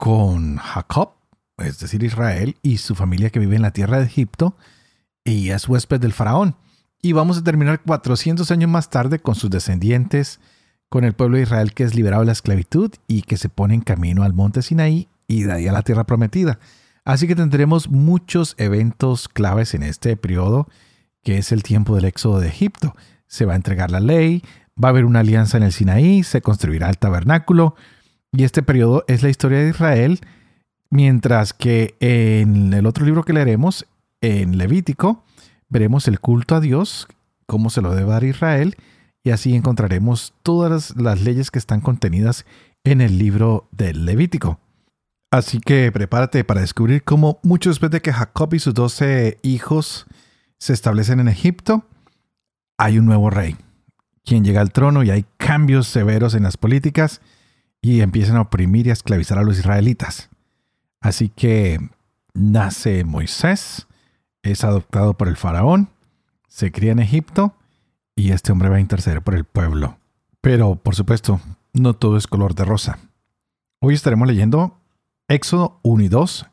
con Jacob, es decir, Israel, y su familia que vive en la tierra de Egipto, y es huésped del faraón. Y vamos a terminar 400 años más tarde con sus descendientes, con el pueblo de Israel que es liberado de la esclavitud y que se pone en camino al monte Sinaí y de ahí a la tierra prometida. Así que tendremos muchos eventos claves en este periodo, que es el tiempo del éxodo de Egipto. Se va a entregar la ley, va a haber una alianza en el Sinaí, se construirá el tabernáculo, y este periodo es la historia de Israel, mientras que en el otro libro que leeremos, en Levítico, veremos el culto a Dios, cómo se lo debe dar Israel, y así encontraremos todas las leyes que están contenidas en el libro del Levítico. Así que prepárate para descubrir cómo mucho después de que Jacob y sus doce hijos se establecen en Egipto, hay un nuevo rey, quien llega al trono y hay cambios severos en las políticas y empiezan a oprimir y a esclavizar a los israelitas. Así que nace Moisés, es adoptado por el faraón, se cría en Egipto y este hombre va a interceder por el pueblo. Pero, por supuesto, no todo es color de rosa. Hoy estaremos leyendo Éxodo 1 y 2,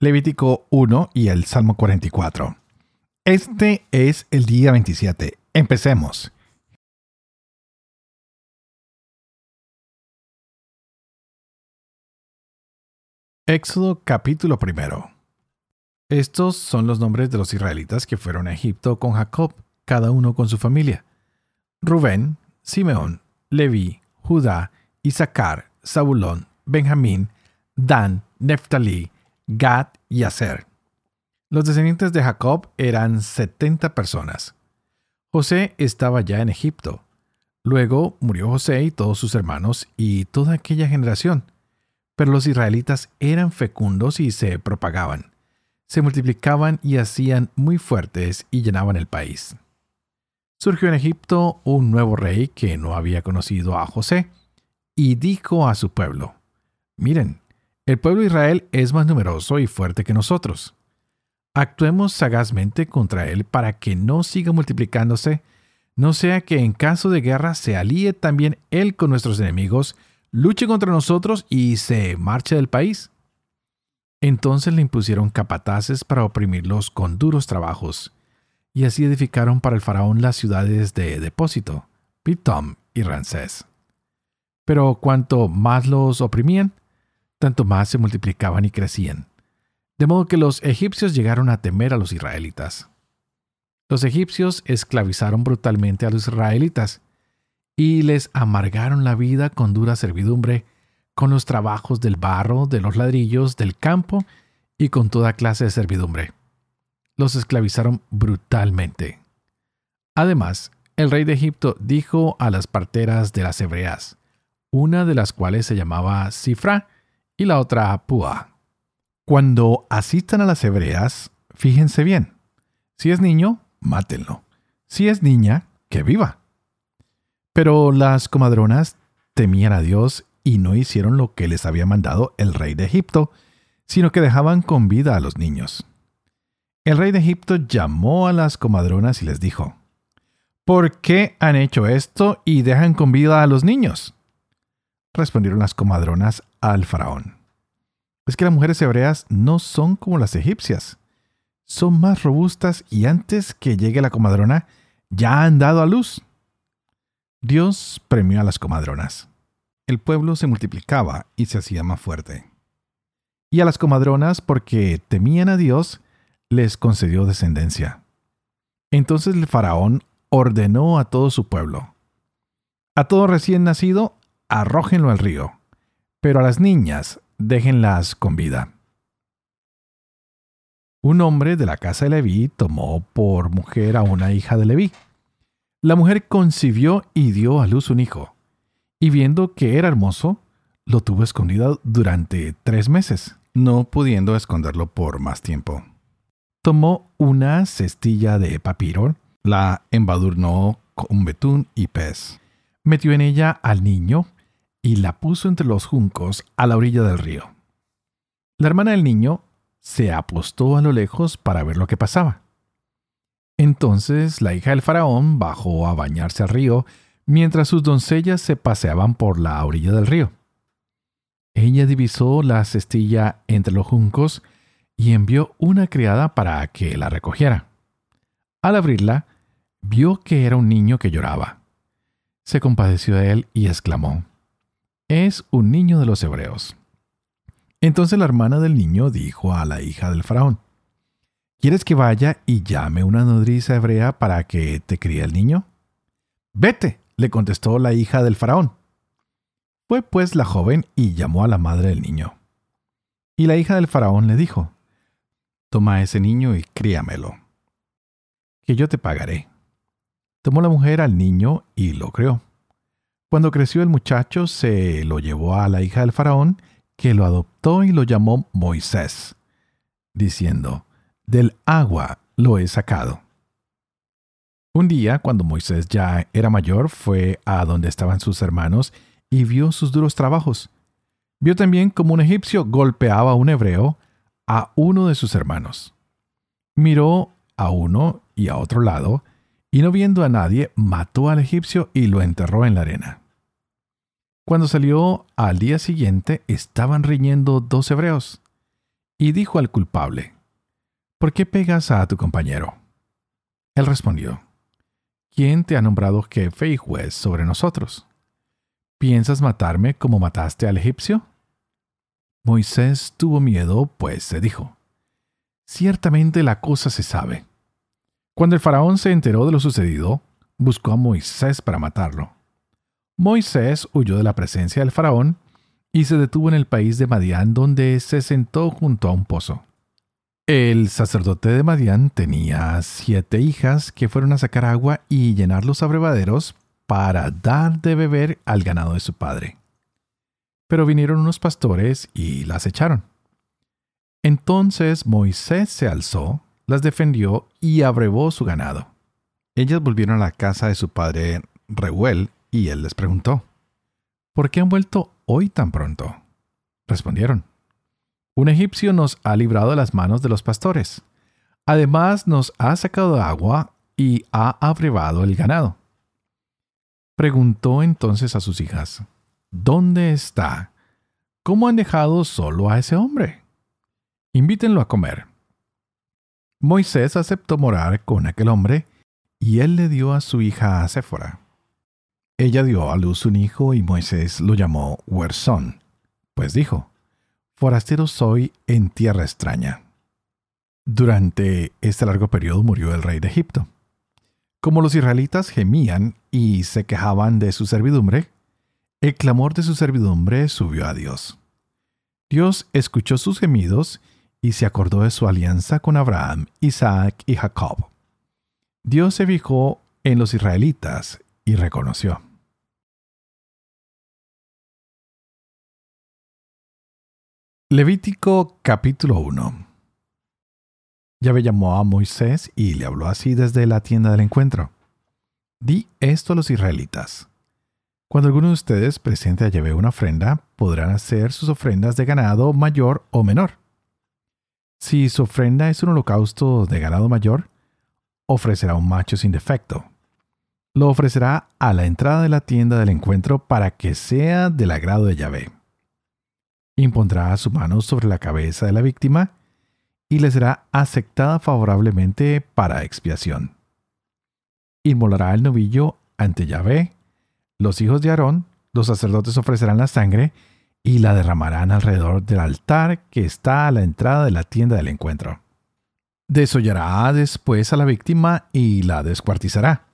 Levítico 1 y el Salmo 44. Este es el día 27. Empecemos. Éxodo capítulo primero. Estos son los nombres de los israelitas que fueron a Egipto con Jacob, cada uno con su familia. Rubén, Simeón, Leví, Judá, Isaacar, Zabulón, Benjamín, Dan, Neftalí, Gad y Aser. Los descendientes de Jacob eran setenta personas. José estaba ya en Egipto. Luego murió José y todos sus hermanos y toda aquella generación pero los israelitas eran fecundos y se propagaban. Se multiplicaban y hacían muy fuertes y llenaban el país. Surgió en Egipto un nuevo rey que no había conocido a José y dijo a su pueblo, Miren, el pueblo de Israel es más numeroso y fuerte que nosotros. Actuemos sagazmente contra él para que no siga multiplicándose, no sea que en caso de guerra se alíe también él con nuestros enemigos luche contra nosotros y se marche del país. Entonces le impusieron capataces para oprimirlos con duros trabajos, y así edificaron para el faraón las ciudades de depósito, Pitom y Ramsés. Pero cuanto más los oprimían, tanto más se multiplicaban y crecían, de modo que los egipcios llegaron a temer a los israelitas. Los egipcios esclavizaron brutalmente a los israelitas, y les amargaron la vida con dura servidumbre, con los trabajos del barro, de los ladrillos, del campo y con toda clase de servidumbre. Los esclavizaron brutalmente. Además, el rey de Egipto dijo a las parteras de las hebreas, una de las cuales se llamaba Cifra y la otra Púa. Cuando asistan a las hebreas, fíjense bien. Si es niño, mátenlo. Si es niña, que viva. Pero las comadronas temían a Dios y no hicieron lo que les había mandado el rey de Egipto, sino que dejaban con vida a los niños. El rey de Egipto llamó a las comadronas y les dijo, ¿Por qué han hecho esto y dejan con vida a los niños? Respondieron las comadronas al faraón. Es que las mujeres hebreas no son como las egipcias. Son más robustas y antes que llegue la comadrona ya han dado a luz. Dios premió a las comadronas. El pueblo se multiplicaba y se hacía más fuerte. Y a las comadronas, porque temían a Dios, les concedió descendencia. Entonces el faraón ordenó a todo su pueblo. A todo recién nacido, arrójenlo al río, pero a las niñas déjenlas con vida. Un hombre de la casa de Leví tomó por mujer a una hija de Leví la mujer concibió y dio a luz un hijo, y viendo que era hermoso, lo tuvo escondido durante tres meses, no pudiendo esconderlo por más tiempo. Tomó una cestilla de papiro, la embadurnó con betún y pez, metió en ella al niño y la puso entre los juncos a la orilla del río. La hermana del niño se apostó a lo lejos para ver lo que pasaba. Entonces la hija del faraón bajó a bañarse al río mientras sus doncellas se paseaban por la orilla del río. Ella divisó la cestilla entre los juncos y envió una criada para que la recogiera. Al abrirla, vio que era un niño que lloraba. Se compadeció de él y exclamó, Es un niño de los hebreos. Entonces la hermana del niño dijo a la hija del faraón, ¿Quieres que vaya y llame una nodriza hebrea para que te críe el niño? Vete, le contestó la hija del faraón. Fue pues la joven y llamó a la madre del niño. Y la hija del faraón le dijo, Toma ese niño y críamelo, que yo te pagaré. Tomó la mujer al niño y lo crió. Cuando creció el muchacho, se lo llevó a la hija del faraón, que lo adoptó y lo llamó Moisés, diciendo, Del agua lo he sacado. Un día, cuando Moisés ya era mayor, fue a donde estaban sus hermanos y vio sus duros trabajos. Vio también como un egipcio golpeaba a un hebreo, a uno de sus hermanos. Miró a uno y a otro lado, y no viendo a nadie, mató al egipcio y lo enterró en la arena. Cuando salió al día siguiente, estaban riñendo dos hebreos, y dijo al culpable, ¿Por qué pegas a tu compañero? Él respondió, ¿quién te ha nombrado jefe y juez sobre nosotros? ¿Piensas matarme como mataste al egipcio? Moisés tuvo miedo, pues se dijo, Ciertamente la cosa se sabe. Cuando el faraón se enteró de lo sucedido, buscó a Moisés para matarlo. Moisés huyó de la presencia del faraón y se detuvo en el país de Madián, donde se sentó junto a un pozo. El sacerdote de Madián tenía siete hijas que fueron a sacar agua y llenar los abrevaderos para dar de beber al ganado de su padre. Pero vinieron unos pastores y las echaron. Entonces Moisés se alzó, las defendió y abrevó su ganado. Ellas volvieron a la casa de su padre Reuel y él les preguntó, ¿Por qué han vuelto hoy tan pronto? Respondieron, un egipcio nos ha librado de las manos de los pastores. Además nos ha sacado agua y ha abrevado el ganado. Preguntó entonces a sus hijas, ¿Dónde está? ¿Cómo han dejado solo a ese hombre? Invítenlo a comer. Moisés aceptó morar con aquel hombre y él le dio a su hija a Séfora. Ella dio a luz un hijo y Moisés lo llamó Huerzón, pues dijo, forastero soy en tierra extraña. Durante este largo periodo murió el rey de Egipto. Como los israelitas gemían y se quejaban de su servidumbre, el clamor de su servidumbre subió a Dios. Dios escuchó sus gemidos y se acordó de su alianza con Abraham, Isaac y Jacob. Dios se fijó en los israelitas y reconoció. Levítico capítulo 1 Yahvé llamó a Moisés y le habló así desde la tienda del encuentro. Di esto a los israelitas. Cuando alguno de ustedes presente a Yahvé una ofrenda, podrán hacer sus ofrendas de ganado mayor o menor. Si su ofrenda es un holocausto de ganado mayor, ofrecerá un macho sin defecto. Lo ofrecerá a la entrada de la tienda del encuentro para que sea del agrado de Yahvé impondrá su mano sobre la cabeza de la víctima y le será aceptada favorablemente para expiación. Inmolará el novillo ante Yahvé. Los hijos de Aarón, los sacerdotes ofrecerán la sangre y la derramarán alrededor del altar que está a la entrada de la tienda del encuentro. Desollará después a la víctima y la descuartizará.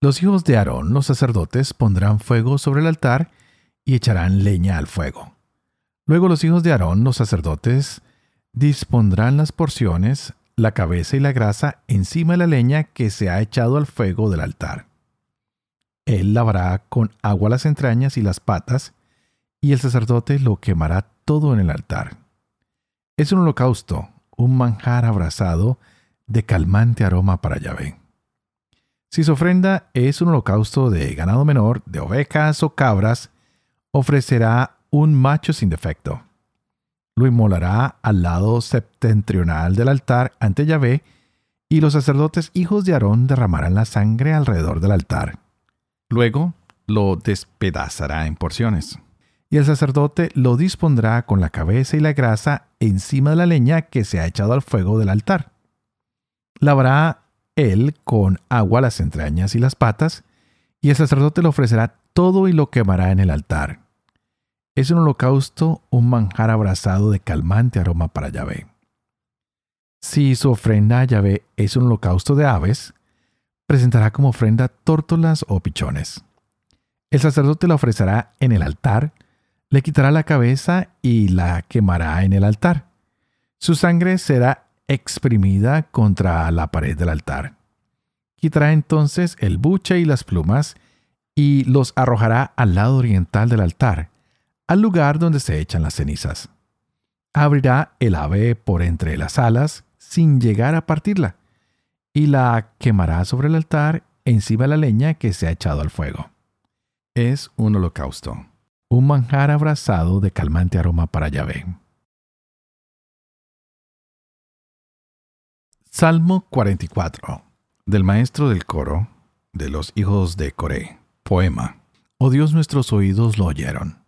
Los hijos de Aarón, los sacerdotes, pondrán fuego sobre el altar y echarán leña al fuego. Luego los hijos de Aarón, los sacerdotes, dispondrán las porciones, la cabeza y la grasa encima de la leña que se ha echado al fuego del altar. Él lavará con agua las entrañas y las patas, y el sacerdote lo quemará todo en el altar. es un holocausto, un manjar abrazado de calmante aroma para Yahvé. Si su ofrenda es un holocausto de ganado menor, de ovejas o cabras, ofrecerá un macho sin defecto. Lo inmolará al lado septentrional del altar ante Yahvé, y los sacerdotes hijos de Aarón derramarán la sangre alrededor del altar. Luego lo despedazará en porciones. Y el sacerdote lo dispondrá con la cabeza y la grasa encima de la leña que se ha echado al fuego del altar. Lavará él con agua las entrañas y las patas, y el sacerdote le ofrecerá todo y lo quemará en el altar. Es un holocausto, un manjar abrazado de calmante aroma para Yahvé. Si su ofrenda a Yahvé es un holocausto de aves, presentará como ofrenda tórtolas o pichones. El sacerdote la ofrecerá en el altar, le quitará la cabeza y la quemará en el altar. Su sangre será exprimida contra la pared del altar. Quitará entonces el buche y las plumas y los arrojará al lado oriental del altar, al lugar donde se echan las cenizas. Abrirá el ave por entre las alas sin llegar a partirla, y la quemará sobre el altar encima de la leña que se ha echado al fuego es un holocausto, un manjar abrazado de calmante aroma para Yahvé. Salmo 44 del maestro del coro de los hijos de Coré. Poema. Oh Dios, nuestros oídos lo oyeron.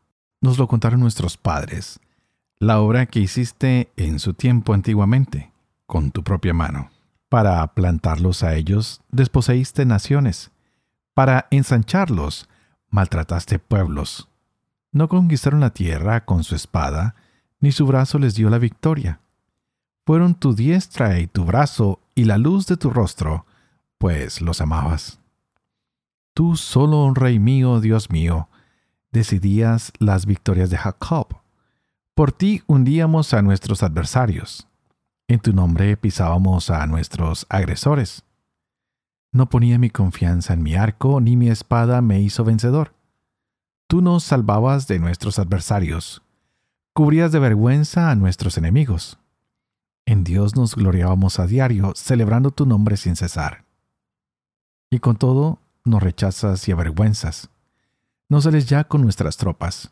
Nos lo contaron nuestros padres. La obra que hiciste en su tiempo antiguamente, con tu propia mano. Para plantarlos a ellos, desposeíste naciones. Para ensancharlos, maltrataste pueblos. No conquistaron la tierra con su espada, ni su brazo les dio la victoria. Fueron tu diestra y tu brazo y la luz de tu rostro, pues los amabas. Tú solo, Rey mío, Dios mío, decidías las victorias de Jacob. Por ti hundíamos a nuestros adversarios. En tu nombre pisábamos a nuestros agresores. No ponía mi confianza en mi arco, ni mi espada me hizo vencedor. Tú nos salvabas de nuestros adversarios, cubrías de vergüenza a nuestros enemigos. En Dios nos gloriábamos a diario, celebrando tu nombre sin cesar. Y con todo, nos rechazas y avergüenzas. No sales ya con nuestras tropas.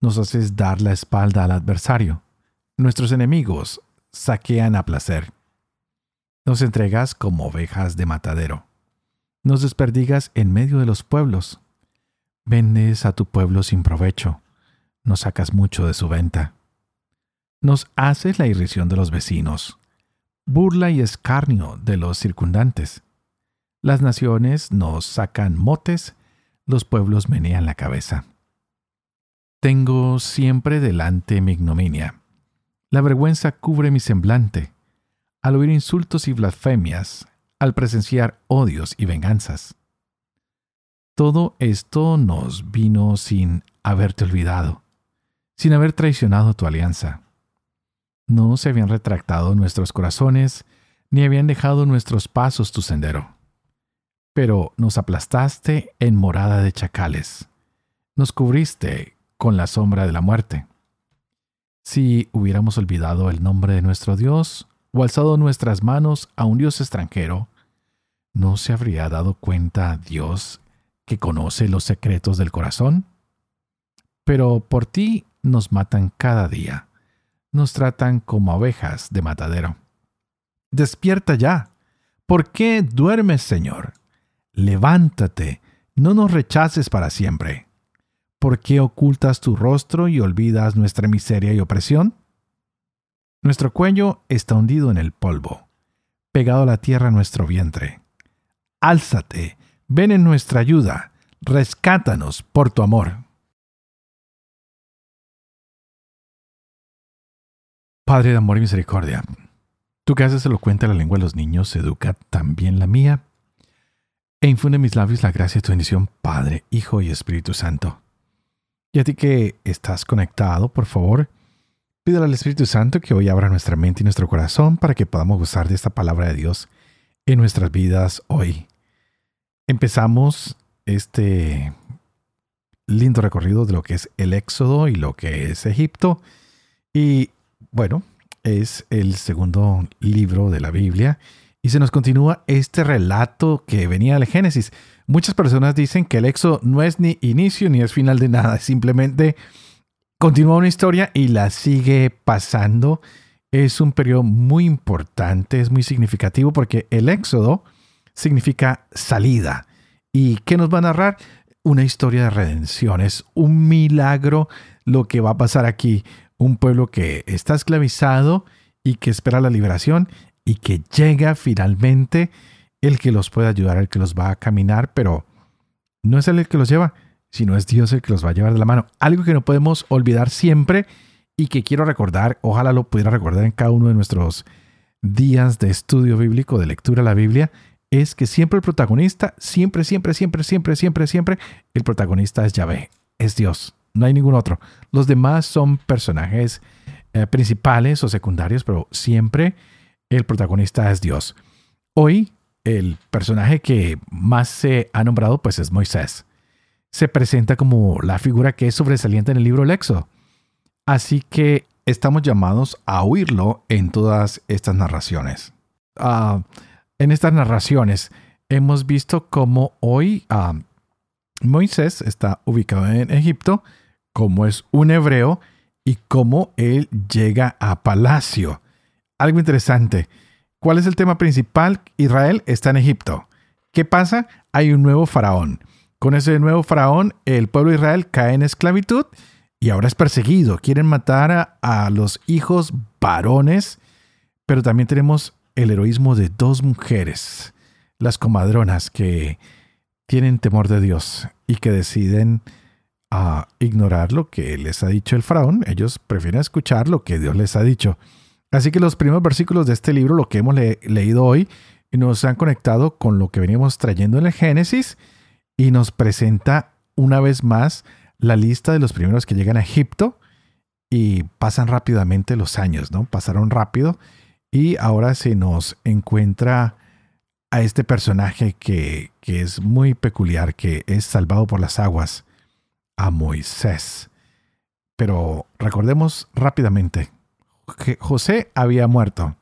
Nos haces dar la espalda al adversario. Nuestros enemigos saquean a placer. Nos entregas como ovejas de matadero. Nos desperdigas en medio de los pueblos. Vendes a tu pueblo sin provecho. Nos sacas mucho de su venta. Nos haces la irrisión de los vecinos. Burla y escarnio de los circundantes. Las naciones nos sacan motes, los pueblos menean la cabeza. Tengo siempre delante mi ignominia. La vergüenza cubre mi semblante al oír insultos y blasfemias, al presenciar odios y venganzas. Todo esto nos vino sin haberte olvidado, sin haber traicionado tu alianza. No se habían retractado nuestros corazones, ni habían dejado nuestros pasos tu sendero. Pero nos aplastaste en morada de chacales, nos cubriste con la sombra de la muerte. Si hubiéramos olvidado el nombre de nuestro Dios, o alzado nuestras manos a un Dios extranjero, ¿no se habría dado cuenta Dios que conoce los secretos del corazón? Pero por ti nos matan cada día, nos tratan como ovejas de matadero. Despierta ya. ¿Por qué duermes, Señor? Levántate, no nos rechaces para siempre. ¿Por qué ocultas tu rostro y olvidas nuestra miseria y opresión? Nuestro cuello está hundido en el polvo, pegado a la tierra nuestro vientre. Álzate, ven en nuestra ayuda, rescátanos por tu amor. Padre de amor y misericordia, tú que haces elocuente la lengua de los niños, educa también la mía, e infunde mis labios la gracia de tu bendición, Padre, Hijo y Espíritu Santo. Y a ti que estás conectado, por favor, Pídele al Espíritu Santo que hoy abra nuestra mente y nuestro corazón para que podamos gozar de esta palabra de Dios en nuestras vidas hoy. Empezamos este lindo recorrido de lo que es el Éxodo y lo que es Egipto. Y bueno, es el segundo libro de la Biblia y se nos continúa este relato que venía del Génesis. Muchas personas dicen que el Éxodo no es ni inicio ni es final de nada, simplemente continúa una historia y la sigue pasando. Es un periodo muy importante, es muy significativo porque el Éxodo significa salida. ¿Y qué nos va a narrar? Una historia de redención, es un milagro lo que va a pasar aquí. Un pueblo que está esclavizado y que espera la liberación y que llega finalmente el que los puede ayudar, el que los va a caminar, pero no es él el que los lleva, sino es Dios el que los va a llevar de la mano. Algo que no podemos olvidar siempre y que quiero recordar, ojalá lo pudiera recordar en cada uno de nuestros días de estudio bíblico, de lectura de la Biblia, es que siempre el protagonista, siempre, siempre, siempre, siempre, siempre, siempre, el protagonista es Yahvé, es Dios, no hay ningún otro. Los demás son personajes eh, principales o secundarios, pero siempre el protagonista es Dios. Hoy, el personaje que más se ha nombrado pues es Moisés. Se presenta como la figura que es sobresaliente en el libro Lexo. Así que estamos llamados a oírlo en todas estas narraciones. Ah, en estas narraciones hemos visto cómo hoy ah, Moisés está ubicado en Egipto, como es un hebreo y cómo él llega a palacio algo interesante. ¿Cuál es el tema principal? Israel está en Egipto. ¿Qué pasa? Hay un nuevo faraón. Con ese nuevo faraón, el pueblo de Israel cae en esclavitud y ahora es perseguido. Quieren matar a, los hijos varones, pero también tenemos el heroísmo de dos mujeres, las comadronas, que tienen temor de Dios y que deciden ah, ignorar lo que les ha dicho el faraón. Ellos prefieren escuchar lo que Dios les ha dicho. Así que los primeros versículos de este libro, lo que hemos leído hoy, nos han conectado con lo que veníamos trayendo en el Génesis y nos presenta una vez más la lista de los primeros que llegan a Egipto y pasan rápidamente los años, ¿no? Pasaron rápido y ahora se nos encuentra a este personaje que, que es muy peculiar, que es salvado por las aguas, a Moisés. Pero recordemos rápidamente José había muerto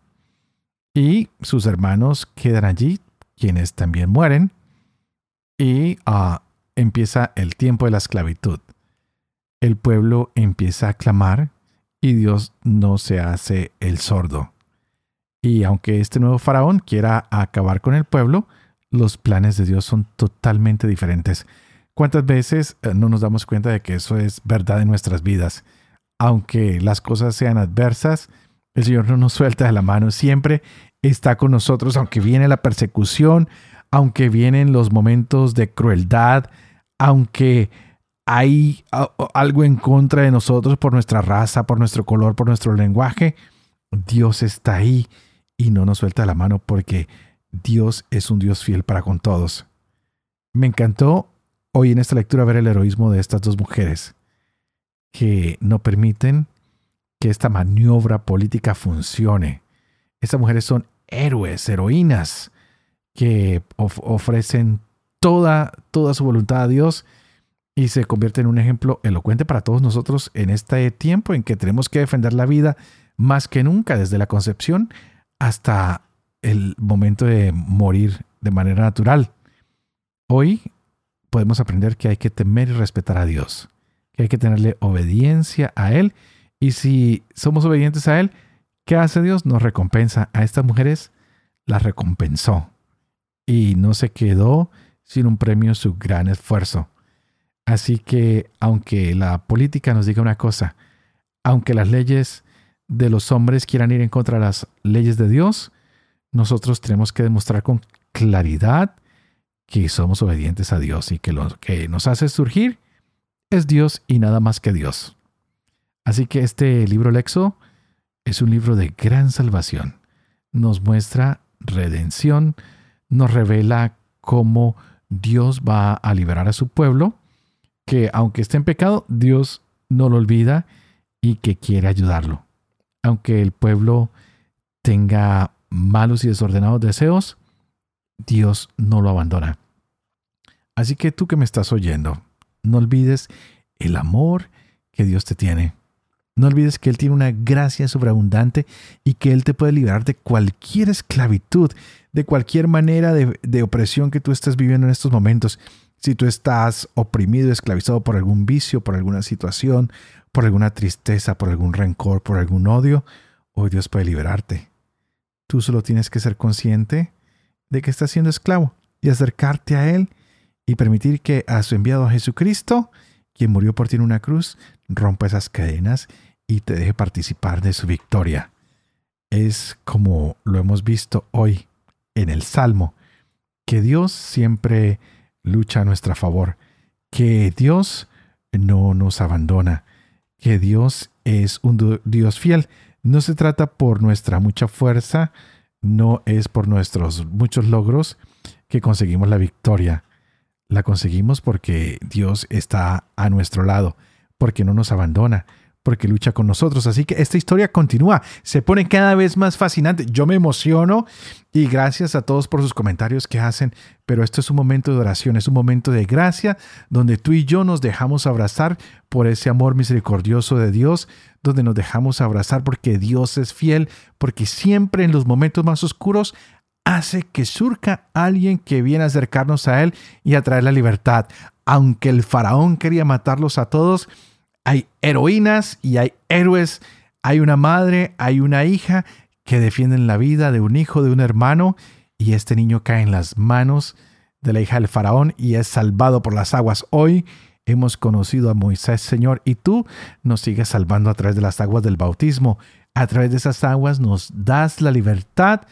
y sus hermanos quedan allí, quienes también mueren, y ah, empieza el tiempo de la esclavitud. El pueblo empieza a clamar y Dios no se hace el sordo. Y aunque este nuevo faraón quiera acabar con el pueblo, los planes de Dios son totalmente diferentes. ¿Cuántas veces eh, no nos damos cuenta de que eso es verdad en nuestras vidas? Aunque las cosas sean adversas, el Señor no nos suelta de la mano, siempre está con nosotros, aunque viene la persecución, aunque vienen los momentos de crueldad, aunque hay algo en contra de nosotros por nuestra raza, por nuestro color, por nuestro lenguaje, Dios está ahí y no nos suelta la mano porque Dios es un Dios fiel para con todos. Me encantó hoy en esta lectura ver el heroísmo de estas dos mujeres que no permiten que esta maniobra política funcione. Estas mujeres son héroes, heroínas, que ofrecen toda, toda su voluntad a Dios y se convierten en un ejemplo elocuente para todos nosotros en este tiempo en que tenemos que defender la vida más que nunca, desde la concepción hasta el momento de morir de manera natural. Hoy podemos aprender que hay que temer y respetar a Dios que hay que tenerle obediencia a Él. Y si somos obedientes a Él, ¿qué hace Dios? Nos recompensa. A estas mujeres las recompensó. Y no se quedó sin un premio su gran esfuerzo. Así que aunque la política nos diga una cosa, aunque las leyes de los hombres quieran ir en contra de las leyes de Dios, nosotros tenemos que demostrar con claridad que somos obedientes a Dios y que lo que nos hace surgir es Dios y nada más que Dios. Así que este libro Lexo es un libro de gran salvación. Nos muestra redención, nos revela cómo Dios va a liberar a su pueblo, que aunque esté en pecado, Dios no lo olvida y que quiere ayudarlo. Aunque el pueblo tenga malos y desordenados deseos, Dios no lo abandona. Así que tú que me estás oyendo, no olvides el amor que Dios te tiene. No olvides que Él tiene una gracia sobreabundante y que Él te puede liberar de cualquier esclavitud, de cualquier manera de, opresión que tú estés viviendo en estos momentos. Si tú estás oprimido, esclavizado por algún vicio, por alguna situación, por alguna tristeza, por algún rencor, por algún odio, hoy Dios puede liberarte. Tú solo tienes que ser consciente de que estás siendo esclavo y acercarte a Él y permitir que a su enviado Jesucristo, quien murió por ti en una cruz, rompa esas cadenas y te deje participar de su victoria. Es como lo hemos visto hoy en el Salmo, que Dios siempre lucha a nuestra favor, que Dios no nos abandona, que Dios es un Dios fiel. No se trata por nuestra mucha fuerza, no es por nuestros muchos logros que conseguimos la victoria. La conseguimos porque Dios está a nuestro lado, porque no nos abandona, porque lucha con nosotros. Así que esta historia continúa, se pone cada vez más fascinante. Yo me emociono y gracias a todos por sus comentarios que hacen, pero esto es un momento de oración, es un momento de gracia donde tú y yo nos dejamos abrazar por ese amor misericordioso de Dios, donde nos dejamos abrazar porque Dios es fiel, porque siempre en los momentos más oscuros hace que surca alguien que viene a acercarnos a Él y a traer la libertad. Aunque el faraón quería matarlos a todos, hay heroínas y hay héroes, hay una madre, hay una hija que defienden la vida de un hijo, de un hermano, y este niño cae en las manos de la hija del faraón y es salvado por las aguas. Hoy hemos conocido a Moisés, Señor, y tú nos sigues salvando a través de las aguas del bautismo. A través de esas aguas nos das la libertad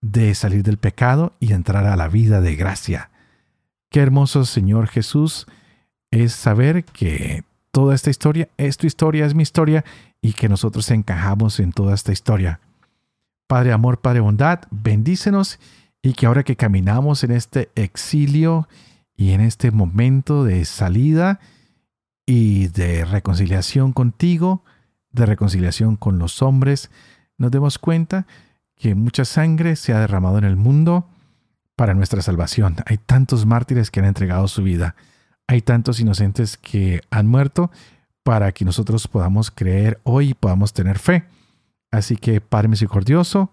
de salir del pecado y entrar a la vida de gracia. Qué hermoso, Señor Jesús, es saber que toda esta historia es tu historia, es mi historia y que nosotros encajamos en toda esta historia. Padre amor, Padre bondad, bendícenos y que ahora que caminamos en este exilio y en este momento de salida y de reconciliación contigo, de reconciliación con los hombres, nos demos cuenta que mucha sangre se ha derramado en el mundo para nuestra salvación. Hay tantos mártires que han entregado su vida hay tantos inocentes que han muerto para que nosotros podamos creer hoy y podamos tener fe. Así que, Padre misericordioso,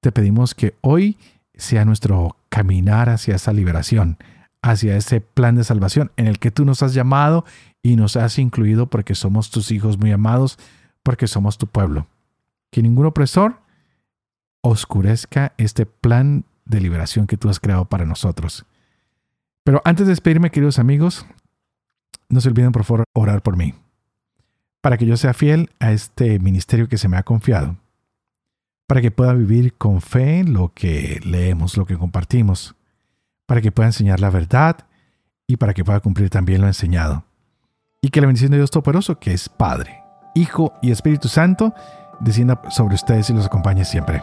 te pedimos que hoy sea nuestro caminar hacia esa liberación, hacia ese plan de salvación en el que tú nos has llamado y nos has incluido porque somos tus hijos muy amados, porque somos tu pueblo. Que ningún opresor oscurezca este plan de liberación que tú has creado para nosotros. Pero antes de despedirme, queridos amigos, no se olviden por favor orar por mí, para que yo sea fiel a este ministerio que se me ha confiado, para que pueda vivir con fe lo que leemos, lo que compartimos, para que pueda enseñar la verdad y para que pueda cumplir también lo enseñado. Y que la bendición de Dios Todopoderoso, que es Padre, Hijo y Espíritu Santo, descienda sobre ustedes y los acompañe siempre.